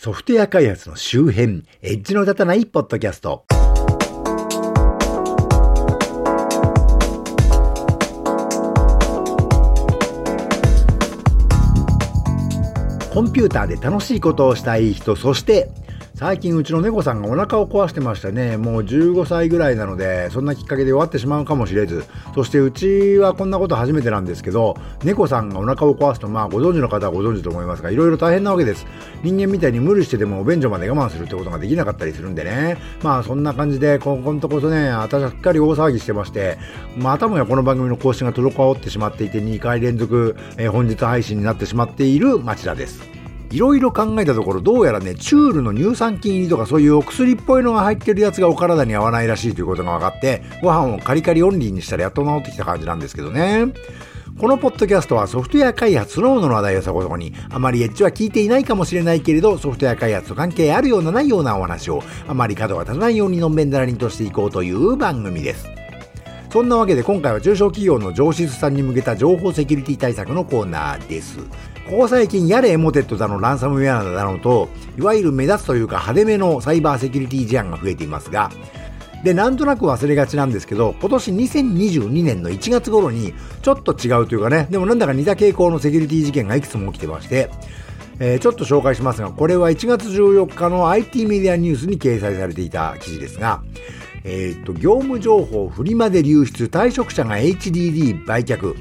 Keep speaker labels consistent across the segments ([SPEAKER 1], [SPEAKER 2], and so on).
[SPEAKER 1] ソフトウェア開発の周辺、エッジの立たないポッドキャスト。コンピューターで楽しいことをしたい人、そして最近うちの猫さんがお腹を壊してましたね。もう15歳ぐらいなので、そんなきっかけで弱ってしまうかもしれず。そしてうちはこんなこと初めてなんですけど、猫さんがお腹を壊すと、まあご存知の方はご存知と思いますが、いろいろ大変なわけです。人間みたいに無理してでもお便所まで我慢するってことができなかったりするんでね。まあそんな感じで、ここんとこそね、私はしっかり大騒ぎしてまして、またもやこの番組の更新が滞ってしまっていて、2回連続、えー、本日配信になってしまっている町田です。いろいろ考えたところ、どうやらね、チュールの乳酸菌入りとかそういうお薬っぽいのが入ってるやつがお体に合わないらしいということが分かって、ご飯をカリカリオンリーにしたらやっと治ってきた感じなんですけどね。このポッドキャストはソフトウェア開発そのものの話題をそこそこに、あまりエッジは聞いていないかもしれないけれど、ソフトウェア開発と関係あるようなないようなお話を、あまり角が立たないようにのんべんだらりんとしていこうという番組です。そんなわけで今回は中小企業の上司さんに向けた情報セキュリティ対策のコーナーです。ここ最近やれエモテットだのランサムウェアだのと、いわゆる目立つというか派手めのサイバーセキュリティ事案が増えていますが、で、なんとなく忘れがちなんですけど、今年2022年の1月頃に、ちょっと違うというかね、でもなんだか似た傾向のセキュリティ事件がいくつも起きてまして、えー、ちょっと紹介しますが、これは1月14日の IT メディアニュースに掲載されていた記事ですが、えっ、と、業務情報フリマで流出、退職者が HDD 売却、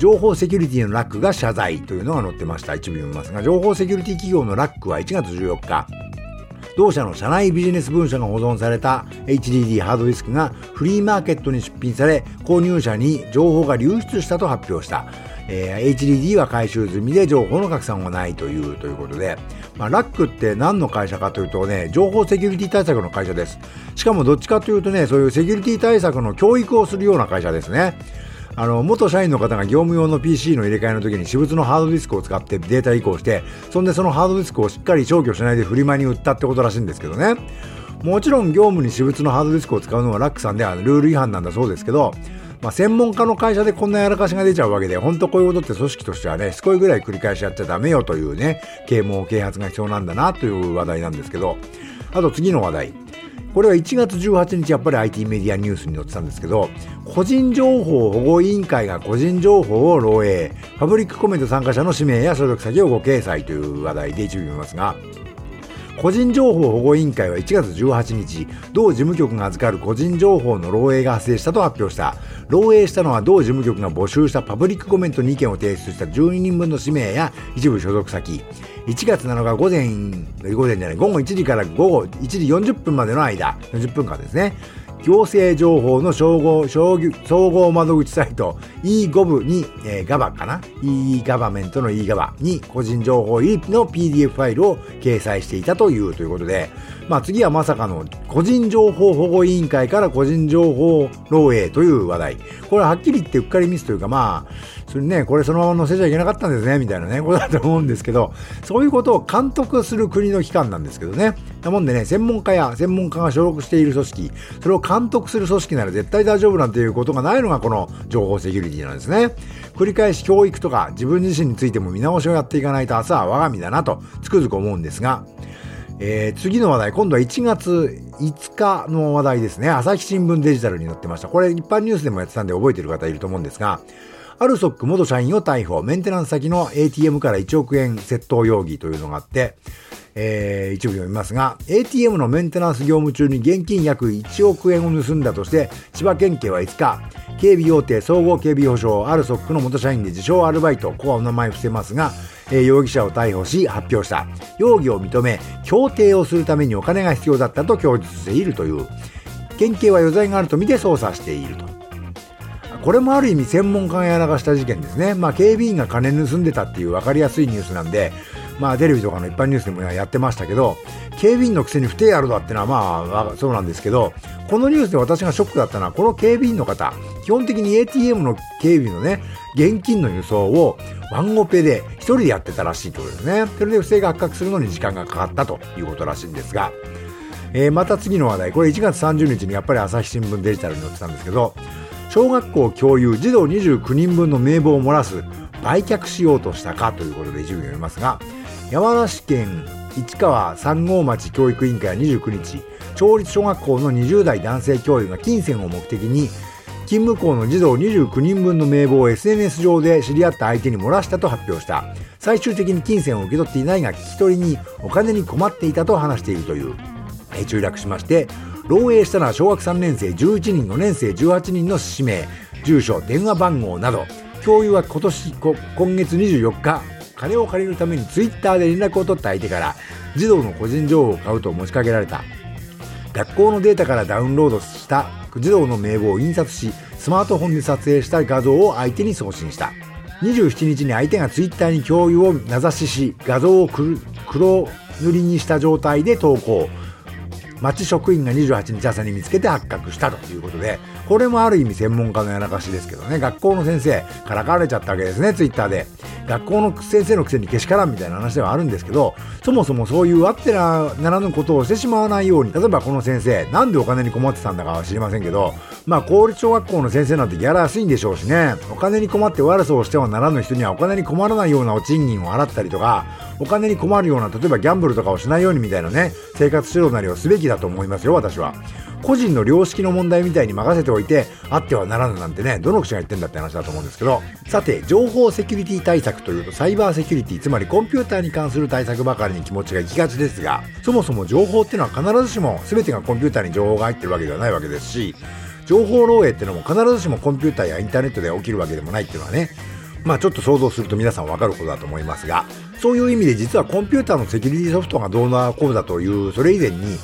[SPEAKER 1] 情報セキュリティのラックが謝罪というのが載ってました。一部読みますが、情報セキュリティ企業のラックは1月14日、同社の社内ビジネス文書が保存された HDD ハードディスクがフリーマーケットに出品され、購入者に情報が流出したと発表した。えー、HDD は回収済みで情報の拡散はないというということで、まあ、ラックって何の会社かというとね、情報セキュリティ対策の会社です。しかもどっちかというとね、そういうセキュリティ対策の教育をするような会社ですね。あの、元社員の方が業務用の PC の入れ替えの時に私物のハードディスクを使ってデータ移行して、そんでそのハードディスクをしっかり消去しないでフリマに売ったってことらしいんですけどね。もちろん業務に私物のハードディスクを使うのはラックさんではルール違反なんだそうですけど、まあ、専門家の会社でこんなやらかしが出ちゃうわけで、本当こういうことって組織としてはね、しつこいぐらい繰り返しやっちゃダメよというね、啓蒙、啓発が必要なんだなという話題なんですけど、あと次の話題。これは1月18日やっぱり IT メディアニュースに載ってたんですけど、個人情報保護委員会が個人情報を漏洩、パブリックコメント参加者の氏名や所属先をご掲載という話題で一部見ますが、個人情報保護委員会は1月18日、同事務局が預かる個人情報の漏洩が発生したと発表した。漏洩したのは同事務局が募集したパブリックコメント2件を提出した12人分の氏名や一部所属先。1月7日午前、午前じゃない、午後1時から午後1時40分までの間、40分間ですね。行政情報の総合、総合窓口サイト e-gov に、えー、ガバかな ?e ガバメントの e ガバに個人情報入りの PDF ファイルを掲載していたというということで、まあ次はまさかの個人情報保護委員会から個人情報漏洩という話題。これははっきり言ってうっかりミスというかまあ、それね、これそのまま載せちゃいけなかったんですね、みたいなね、ことだと思うんですけど、そういうことを監督する国の機関なんですけどね。なもんでね、専門家や専門家が所属している組織、それを監督する組織なら絶対大丈夫なんていうことがないのがこの情報セキュリティなんですね。繰り返し教育とか自分自身についても見直しをやっていかないと明日は我が身だなとつくづく思うんですが、えー、次の話題、今度は1月5日の話題ですね。朝日新聞デジタルに載ってました。これ一般ニュースでもやってたんで覚えてる方いると思うんですが、アルソック元社員を逮捕、メンテナンス先の ATM から1億円窃盗容疑というのがあって、えー、一部読みますが、ATM のメンテナンス業務中に現金約1億円を盗んだとして、千葉県警は5日、警備大手総合警備保障アルソックの元社員で自称アルバイト、ここはお名前伏せますが、えー、容疑者を逮捕し発表した。容疑を認め、協定をするためにお金が必要だったと供述しているという。県警は余罪があるとみて捜査していると。これもある意味専門家がやらかした事件ですね。まあ警備員が金盗んでたっていう分かりやすいニュースなんで、まあテレビとかの一般ニュースでもやってましたけど、警備員のくせに不定あるだってのはまあそうなんですけど、このニュースで私がショックだったのは、この警備員の方、基本的に ATM の警備のね、現金の輸送をワンオペで一人でやってたらしいということですね。それで不正が発覚するのに時間がかかったということらしいんですが、えー、また次の話題、これ1月30日にやっぱり朝日新聞デジタルに載ってたんですけど、小学校教諭児童29人分の名簿を漏らす売却しようとしたかということで一部読みますが山梨県市川三郷町教育委員会は29日町立小学校の20代男性教諭が金銭を目的に勤務校の児童29人分の名簿を SNS 上で知り合った相手に漏らしたと発表した。最終的に金銭を受け取っていないが聞き取りにお金に困っていたと話しているという。中略しまして漏洩したのは小学3年生11人4年生18人の氏名住所電話番号など。教諭は今年今月24日金を借りるためにツイッターで連絡を取った相手から児童の個人情報を買うと持ちかけられた。学校のデータからダウンロードした児童の名簿を印刷しスマートフォンで撮影した画像を相手に送信した。27日に相手がツイッターに共有を名指しし画像を黒塗りにした状態で投稿。町職員が28日朝に見つけて発覚したということで、これもある意味専門家のやらかしですけどね、学校の先生からかわれちゃったわけですね、ツイッターで。学校の先生のくせにけしからんみたいな話ではあるんですけど、そもそもそういうあってなならぬことをしてしまわないように、例えばこの先生、なんでお金に困ってたんだかは知りませんけど、まあ公立小学校の先生なんてギャラ安いんでしょうしね、お金に困って悪さをしてはならぬ人にはお金に困らないようなお賃金を払ったりとか、お金に困るような、例えばギャンブルとかをしないようにみたいなね、生活指導なりをすべきだと思いますよ、私は。個人の良識の問題みたいに任せておいて、あってはならぬなんてね、どの口が言ってんだって話だと思うんですけど、さて、情報セキュリティ対策というと、サイバーセキュリティ、つまりコンピューターに関する対策ばかりに気持ちが行きがちですが、そもそも情報っていうのは必ずしも全てがコンピューターに情報が入ってるわけではないわけですし、情報漏洩っていうのも必ずしもコンピューターやインターネットで起きるわけでもないっていうのはね、まあちょっと想像すると皆さんわかることだと思いますが、そういう意味で実はコンピューターのセキュリティソフトがどうなこうだという、それ以前に、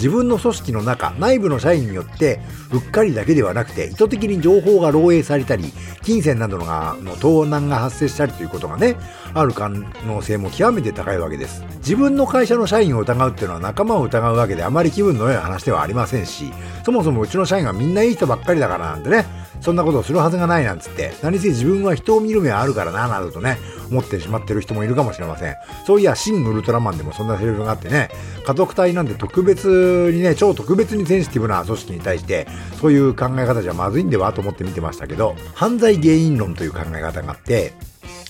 [SPEAKER 1] 自分の組織の中、内部の社員によって、うっかりだけではなくて、意図的に情報が漏洩されたり、金銭などのがの盗難が発生したりということがね、ある可能性も極めて高いわけです。自分の会社の社員を疑うっていうのは仲間を疑うわけであまり気分の良い話ではありませんし、そもそもうちの社員がみんないい人ばっかりだからなんてね、そんなことをするはずがないなんつって、何せ自分は人を見る目はあるからな、などとね、思ってしまってる人もいるかもしれません。そういや、シン・ウルトラマンでもそんなセリフがあってね、家族隊なんて特別にね、超特別にセンシティブな組織に対して、そういう考え方じゃまずいんではと思って見てましたけど、犯罪原因論という考え方があって、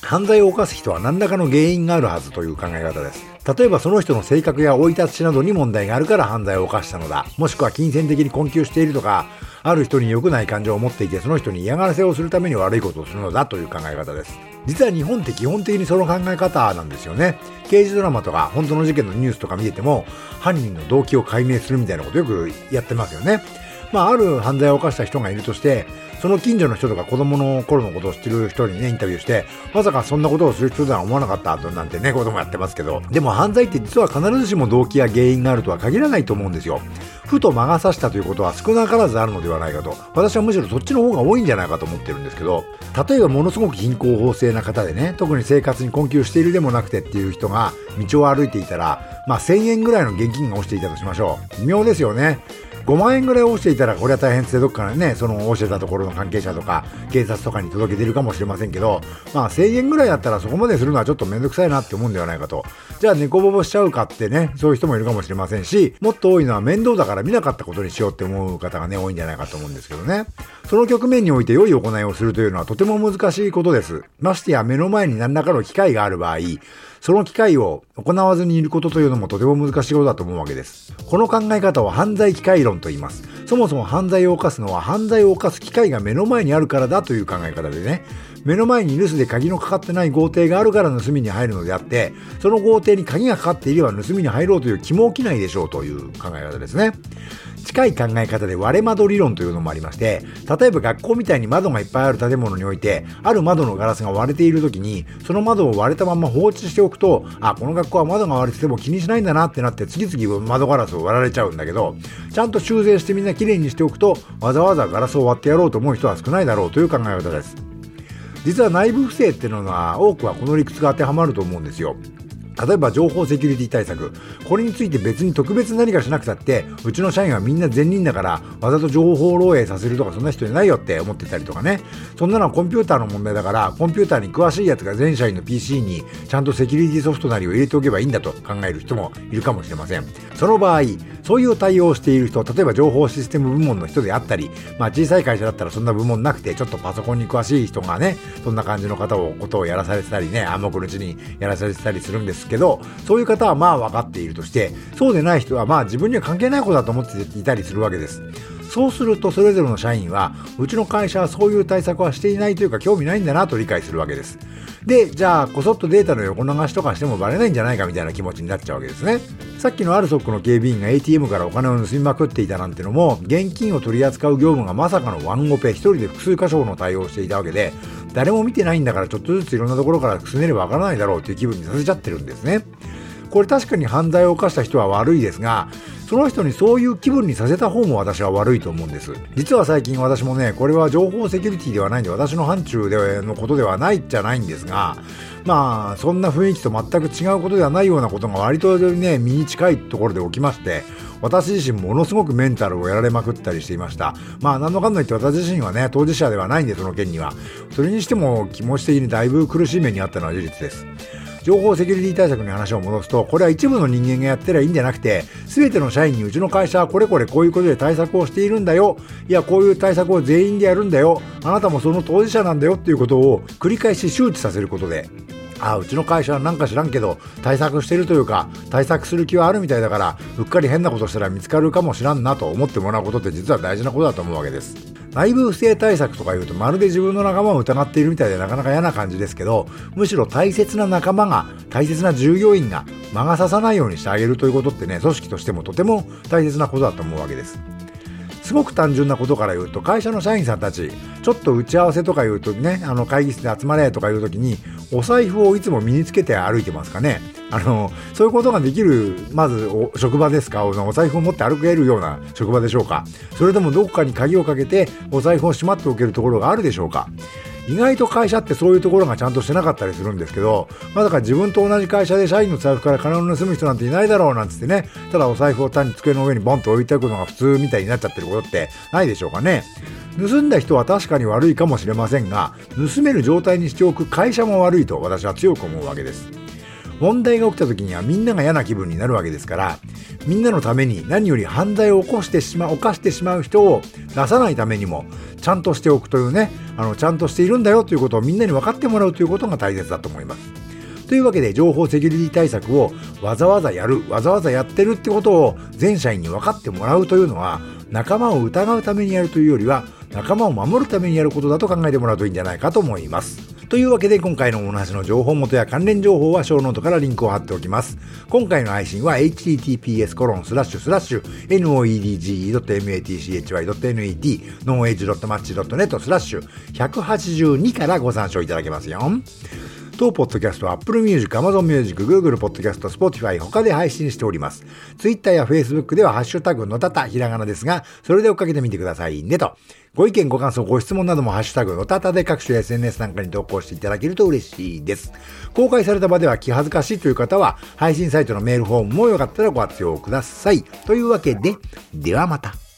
[SPEAKER 1] 犯罪を犯す人は何らかの原因があるはずという考え方です。例えばその人の性格や生い立ちなどに問題があるから犯罪を犯したのだ。もしくは金銭的に困窮しているとか、ある人に良くない感情を持っていてその人に嫌がらせをするために悪いことをするのだという考え方です。実は日本って基本的にその考え方なんですよね。刑事ドラマとか本当の事件のニュースとか見てても犯人の動機を解明するみたいなことよくやってますよね。まあ、ある犯罪を犯した人がいるとして、その近所の人とか子供の頃のことを知ってる人にね、インタビューして、まさかそんなことをする人とは思わなかったなんてね、こともやってますけど、でも犯罪って実は必ずしも動機や原因があるとは限らないと思うんですよ。ふと魔が差したということは少なからずあるのではないかと。私はむしろそっちの方が多いんじゃないかと思ってるんですけど、例えばものすごく貧困法制な方でね、特に生活に困窮しているでもなくてっていう人が道を歩いていたら、まあ1000円ぐらいの現金が落ちていたとしましょう。微妙ですよね。5万円ぐらい落ちていたら、これは大変ってどっかね、その落ちてたところの関係者とか、警察とかに届けてるかもしれませんけど、まあ1000円ぐらいだったらそこまでするのはちょっとめんどくさいなって思うんではないかと。じゃあ猫ぼぼしちゃうかってね、そういう人もいるかもしれませんし、もっと多いのは面倒だから見なかったことにしようって思う方がね、多いんじゃないかと思うんですけどね。その局面において良い行いをするというのはとても難しいことです。ましてや目の前に何らかの機会がある場合、その機会を行わずにいることというのもとても難しいことだと思うわけです。この考え方を犯罪機会論と言います。そもそも犯罪を犯すのは犯罪を犯す機会が目の前にあるからだという考え方でね、目の前に留守で鍵のかかってない豪邸があるから盗みに入るのであって、その豪邸に鍵がかかっていれば盗みに入ろうという気も起きないでしょうという考え方ですね。近い考え方で割れ窓理論というのもありまして、例えば学校みたいに窓がいっぱいある建物において、ある窓のガラスが割れている時に、その窓を割れたまま放置しておくと、あ、この学校は窓が割れてても気にしないんだなってなって、次々窓ガラスを割られちゃうんだけど、ちゃんと修正してみんな綺麗にしておくと、わざわざガラスを割ってやろうと思う人は少ないだろうという考え方です。実は内部不正っていうのは多くはこの理屈が当てはまると思うんですよ。例えば情報セキュリティ対策。これについて別に特別何かしなくたって、うちの社員はみんな善人だから、わざと情報漏洩させるとかそんな人いないよって思ってたりとかね。そんなのはコンピューターの問題だから、コンピューターに詳しいやつが全社員の PC にちゃんとセキュリティソフトなりを入れておけばいいんだと考える人もいるかもしれません。その場合、そういう対応をしている人、例えば情報システム部門の人であったり、まあ小さい会社だったらそんな部門なくて、ちょっとパソコンに詳しい人がね、そんな感じの方を、ことをやらされてたりね、暗黙のうちにやらされてたりするんですけど、そういう方はまあ分かっているとして、そうでない人はまあ自分には関係ないことだと思っていたりするわけです。そうするとそれぞれの社員は、うちの会社はそういう対策はしていないというか興味ないんだなと理解するわけです。で、じゃあ、こそっとデータの横流しとかしてもバレないんじゃないかみたいな気持ちになっちゃうわけですね。さっきのアルソックの警備員が ATM からお金を盗みまくっていたなんてのも、現金を取り扱う業務がまさかのワンオペ、一人で複数箇所の対応していたわけで、誰も見てないんだからちょっとずついろんなところからくすねればわからないだろうっていう気分にさせちゃってるんですね。これ確かに犯罪を犯した人は悪いですが、その人にそういう気分にさせた方も私は悪いと思うんです。実は最近私もね、これは情報セキュリティではないんで、私の範疇でのことではないじゃないんですが、まあ、そんな雰囲気と全く違うことではないようなことが割とね、身に近いところで起きまして、私自身ものすごくメンタルをやられまくったりしていました。まあ、何のかんの言って私自身はね、当事者ではないんで、その件には。それにしても気持ち的にだいぶ苦しい目にあったのは事実です。情報セキュリティ対策に話を戻すと、これは一部の人間がやってりゃいいんじゃなくて、すべての社員にうちの会社はこれこれこういうことで対策をしているんだよ。いや、こういう対策を全員でやるんだよ。あなたもその当事者なんだよっていうことを繰り返し周知させることで、あうちの会社はなんか知らんけど対策してるというか対策する気はあるみたいだからうっかり変なことしたら見つかるかもしらんなと思ってもらうことって実は大事なことだと思うわけです。内部不正対策とか言うとまるで自分の仲間を疑っているみたいでなかなか嫌な感じですけどむしろ大切な仲間が大切な従業員が魔が差さないようにしてあげるということってね組織としてもとても大切なことだと思うわけです。すごく単純なことから言うと会社の社員さんたちちょっと打ち合わせとか言うとねあの会議室で集まれとか言う時にお財布をいつも身につけて歩いてますかね。あのそういうことができるまず職場ですか？お財布を持って歩けるような職場でしょうか？それともどこかに鍵をかけてお財布をしまっておけるところがあるでしょうか？意外と会社ってそういうところがちゃんとしてなかったりするんですけど、まさか自分と同じ会社で社員の財布から金を盗む人なんていないだろうなんつってね、ただお財布を単に机の上にボンと置いておくのが普通みたいになっちゃってることってないでしょうかね。盗んだ人は確かに悪いかもしれませんが、盗める状態にしておく会社も悪いと私は強く思うわけです。問題が起きた時にはみんなが嫌な気分になるわけですから、みんなのために何より犯罪を起こしてしま、犯してしまう人を出さないためにも、ちゃんとしておくというね、あの、ちゃんとしているんだよということをみんなに分かってもらうということが大切だと思います。というわけで情報セキュリティ対策をわざわざやる、わざわざやってるってことを全社員に分かってもらうというのは仲間を疑うためにやるというよりは仲間を守るためにやることだと考えてもらうといいんじゃないかと思います。というわけで今回のお話の情報元や関連情報はショーノートからリンクを貼っておきます。今回の配信は https コロンスラッシュスラッシュ noedge.matchy.net ノーエッジ .match.net スラッシュ182からご参照いただけますよ。当ポッドキャストは Apple Music、Amazon Music、Google Podcast、Spotify 他で配信しております。Twitter や Facebook ではハッシュタグのたたひらがなですが、それで追っかけてみてくださいねと。ご意見、ご感想、ご質問などもハッシュタグのたたで各種 SNS なんかに投稿していただけると嬉しいです。公開された場では気恥ずかしいという方は、配信サイトのメールフォームもよかったらご活用ください。というわけで、ではまた。